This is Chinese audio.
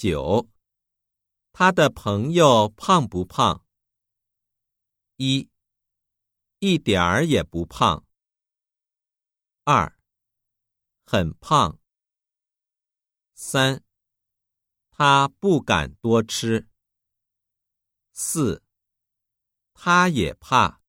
九。他的朋友胖不胖？一。一点儿也不胖。二。很胖。三。他不敢多吃。四。他也怕。